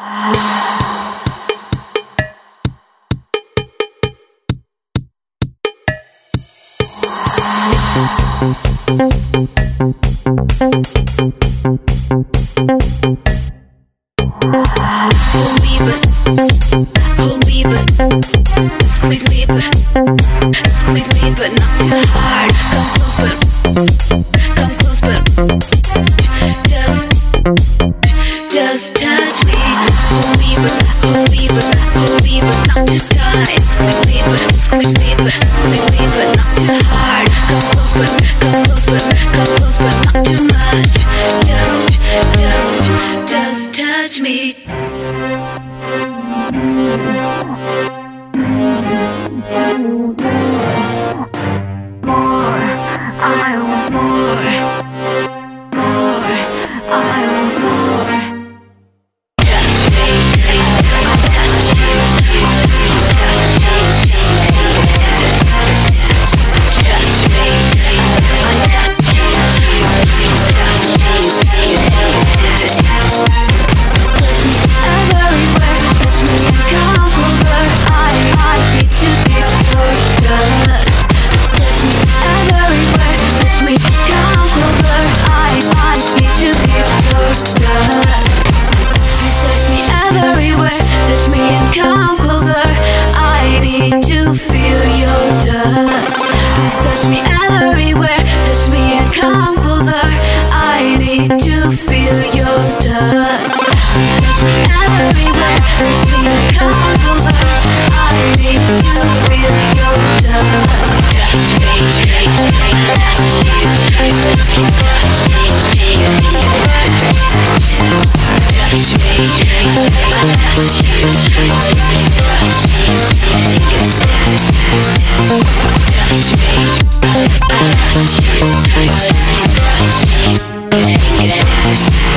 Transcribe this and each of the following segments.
Ah. Everywhere, touch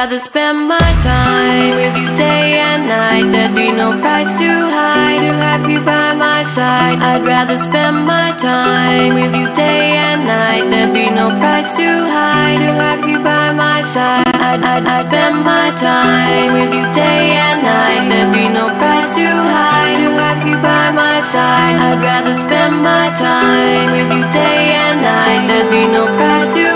rather spend my time with you day and night. There'd be no price too high to have you by my side. I'd rather spend my time with you day and night. There'd be no price too high to have you by my side. I'd, I'd, I'd spend my time with you day and night. There'd be no price too high to have you by my side. I'd rather spend my time with you day and night. There'd be no price too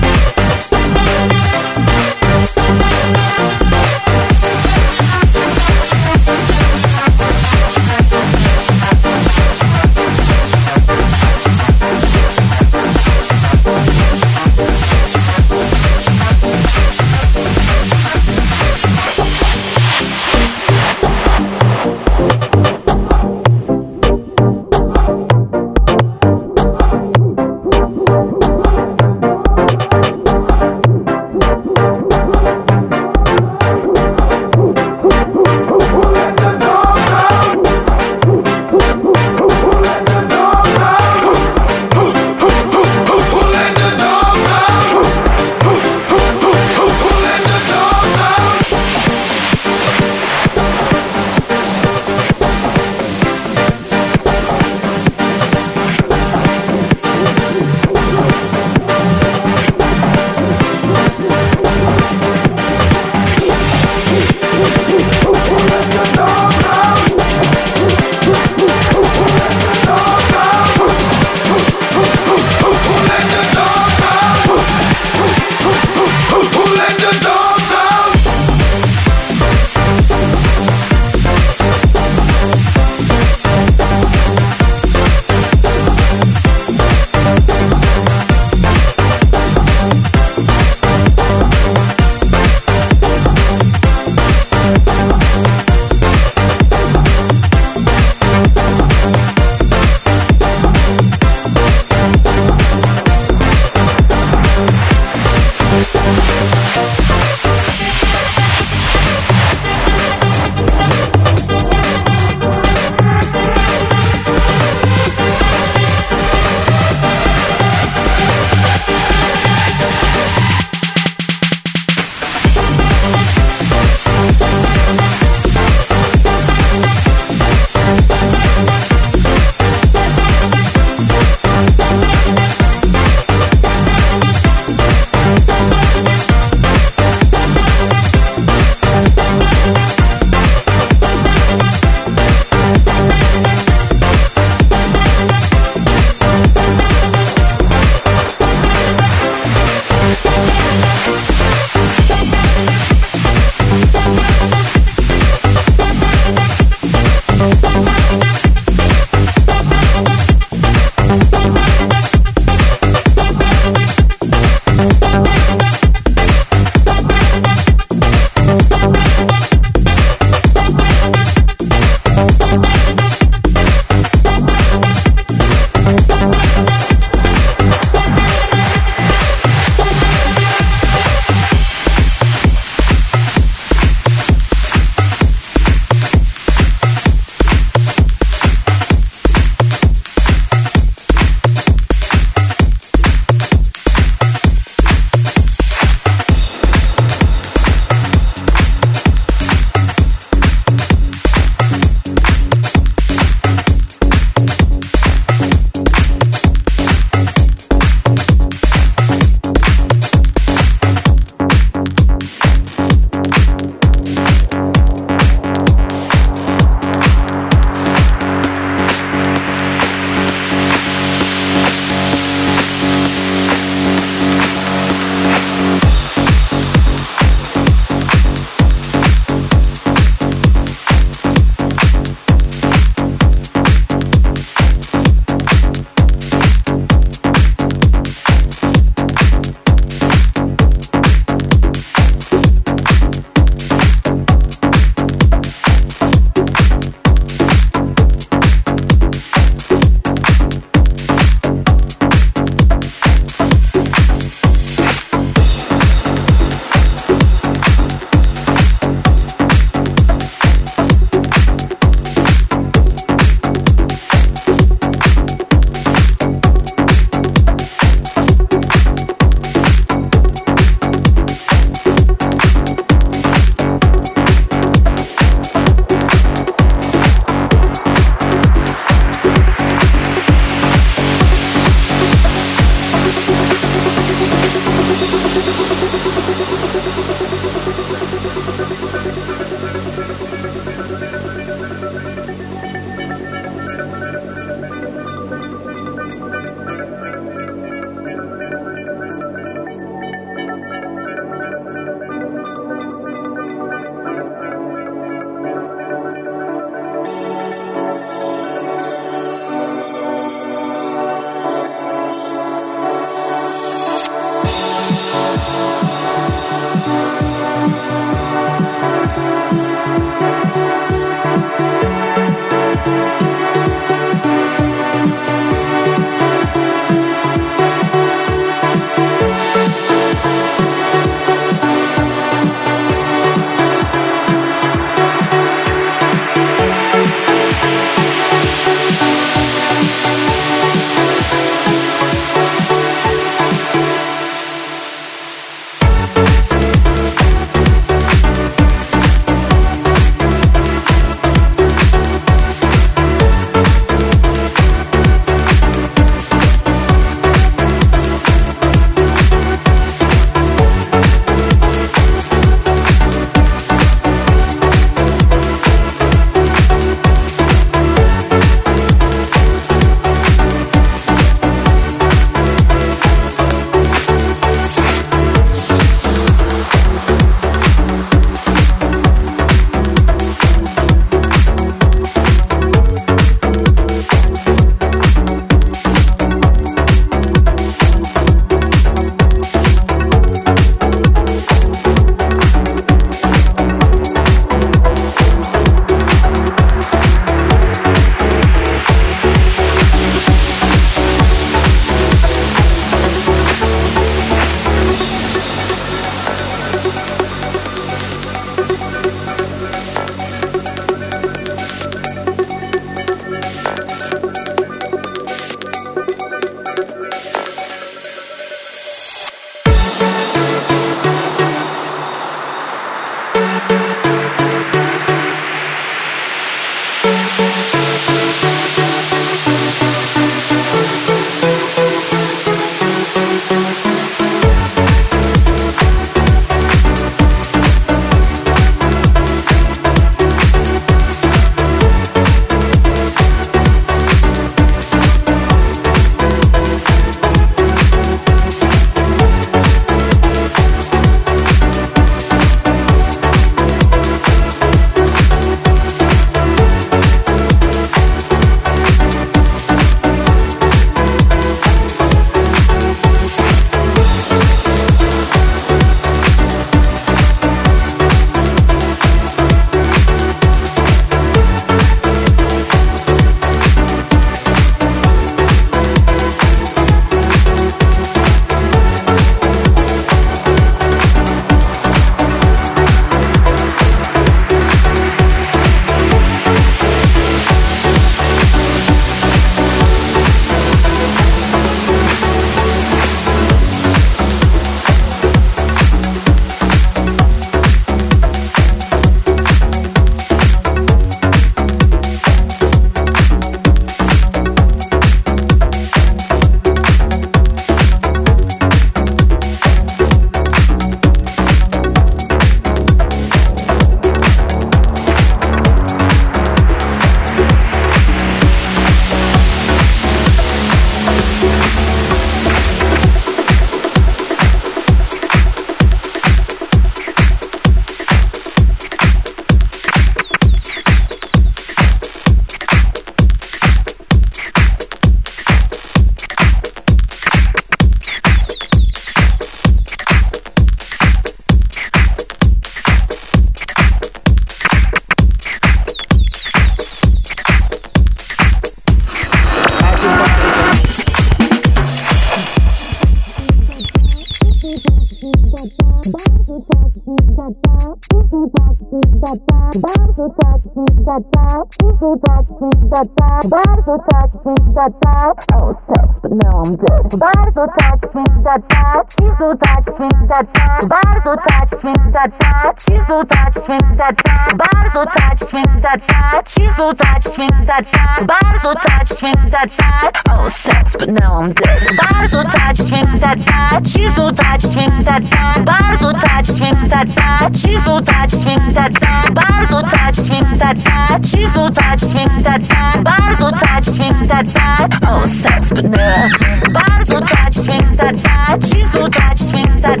smell. I'm dead. Body so tight, swing that tight. She's so tight, swing that tight. Body so tight, swing that tight. She's so tight, swing that tight. Body so tight, swing that tight. She's so tight, swing that tight. Body so tight, swing that tight. Oh, sex, but now I'm dead. Body so tight, swing that tight. She's so tight, swing that tight. Body so tight, swing that tight. She's so tight, swing that tight. Body so tight, swing that tight. She's so tight, swing that tight. Body so tight, swing that tight. Oh, sex, but now. Body so side to side. Side to side. Side to side.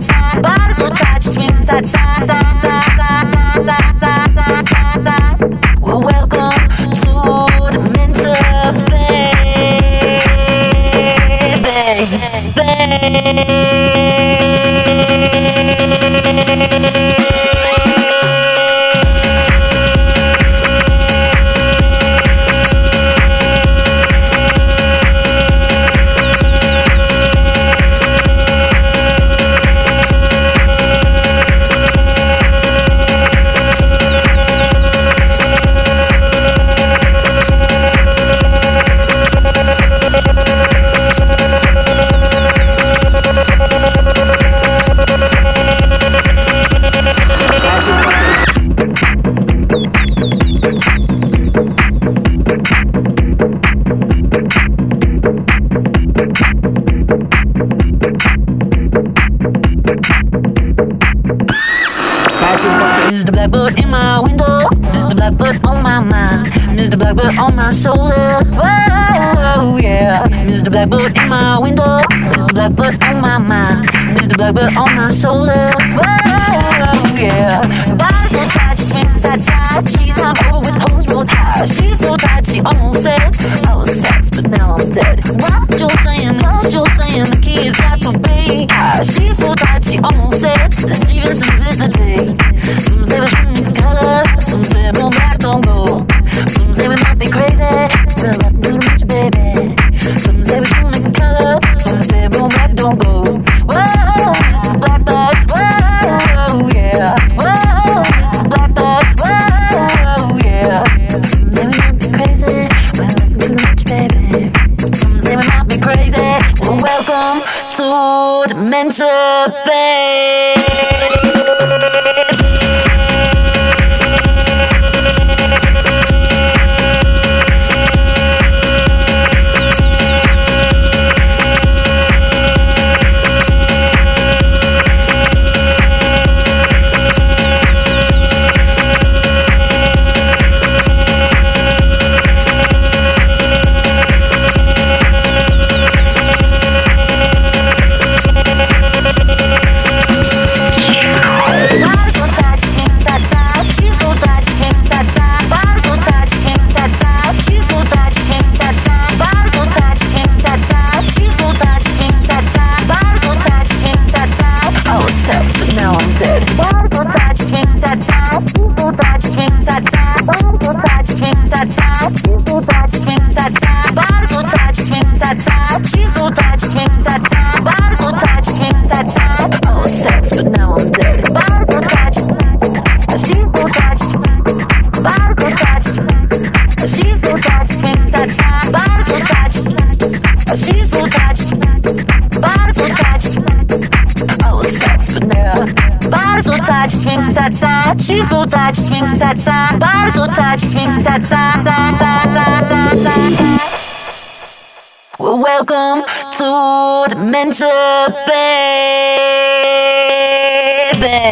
side, side, side, side, side, side, side, side, side. Well, welcome to Dementia,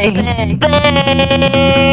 Bay. Bay.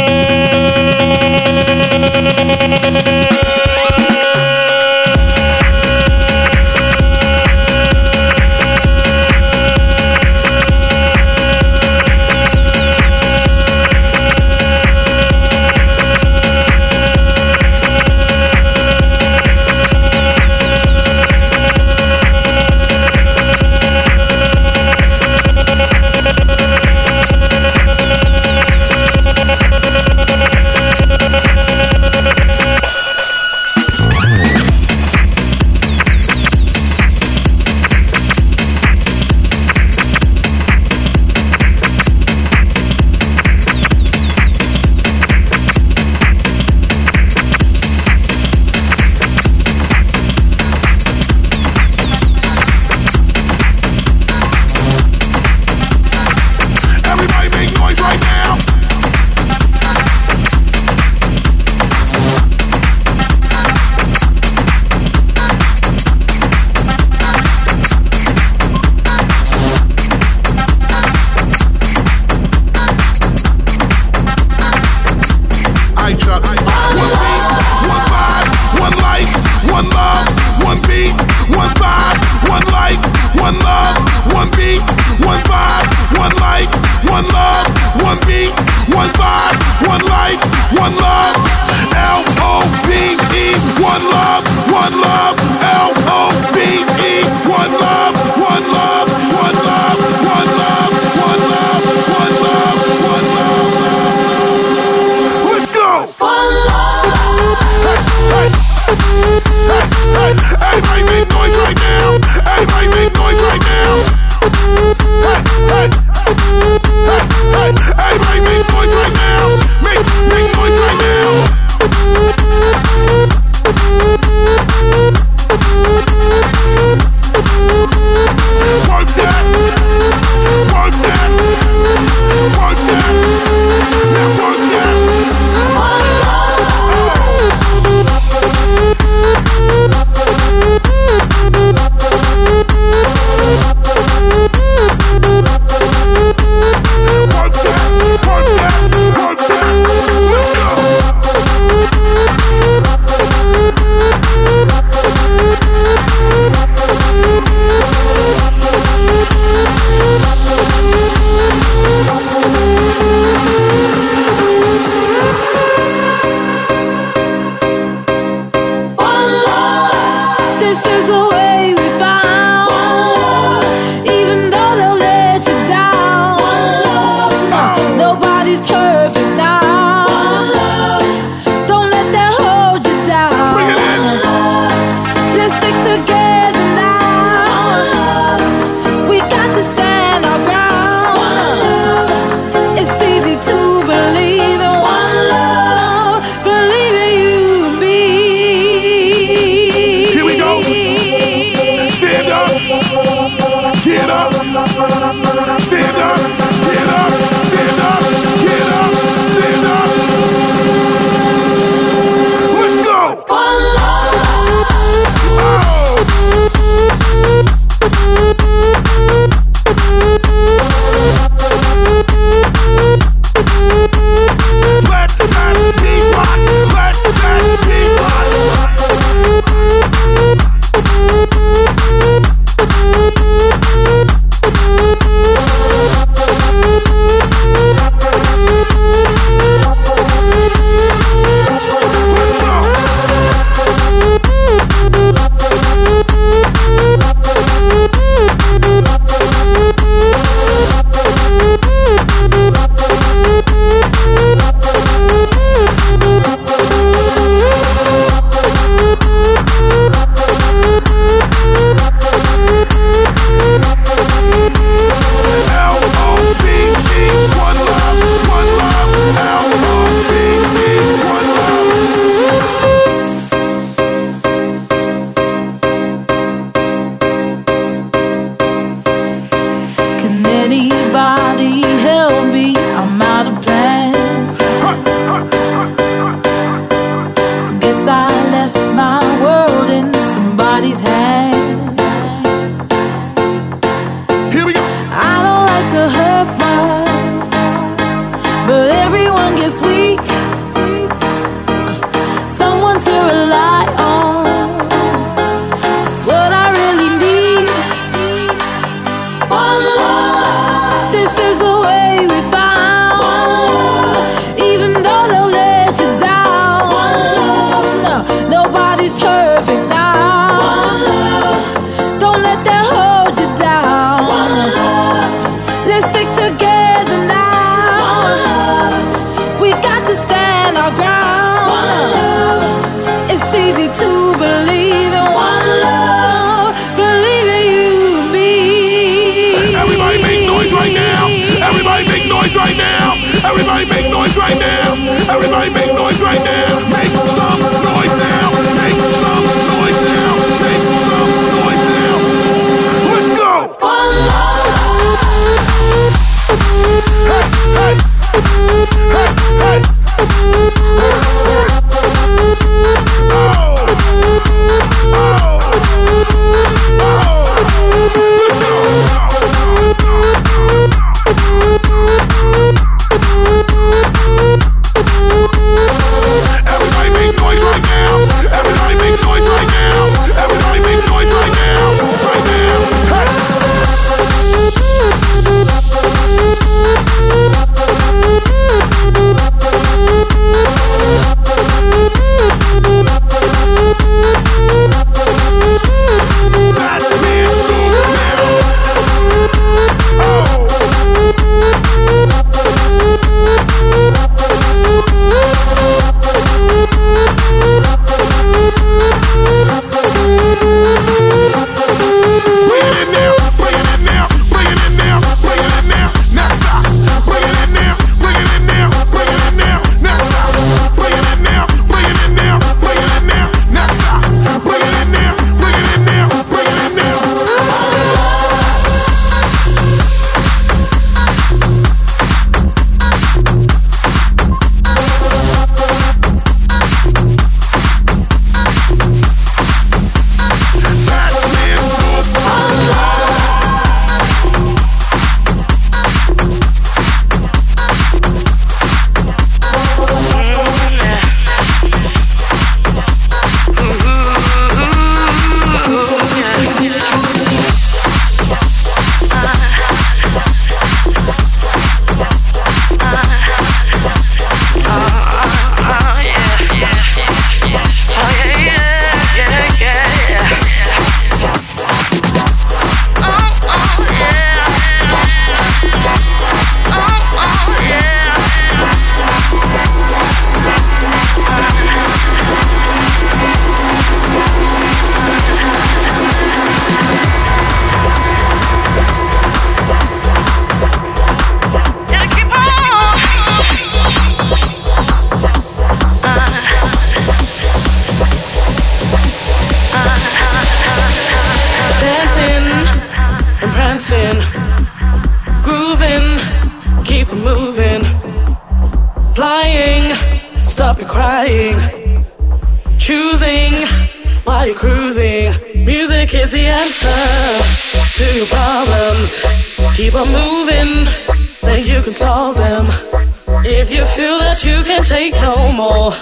No more,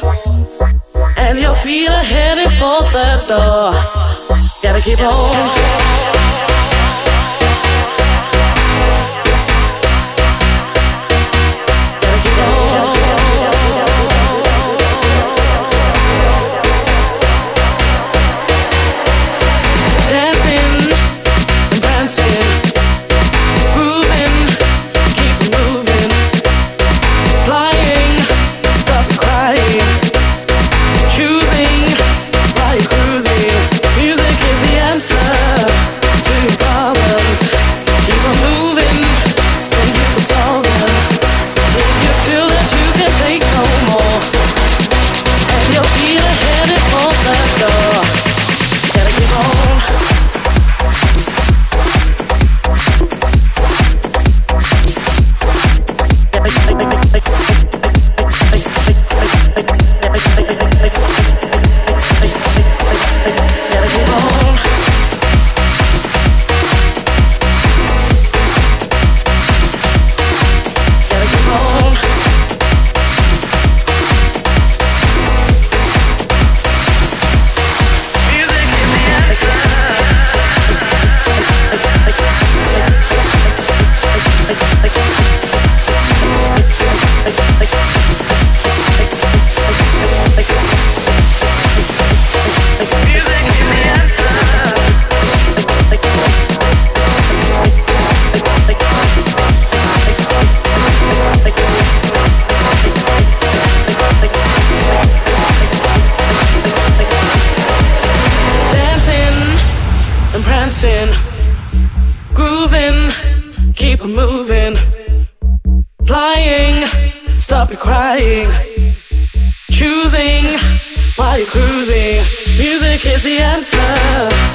and your feet are heading for the door, gotta keep on. While you're cruising. Music is the answer.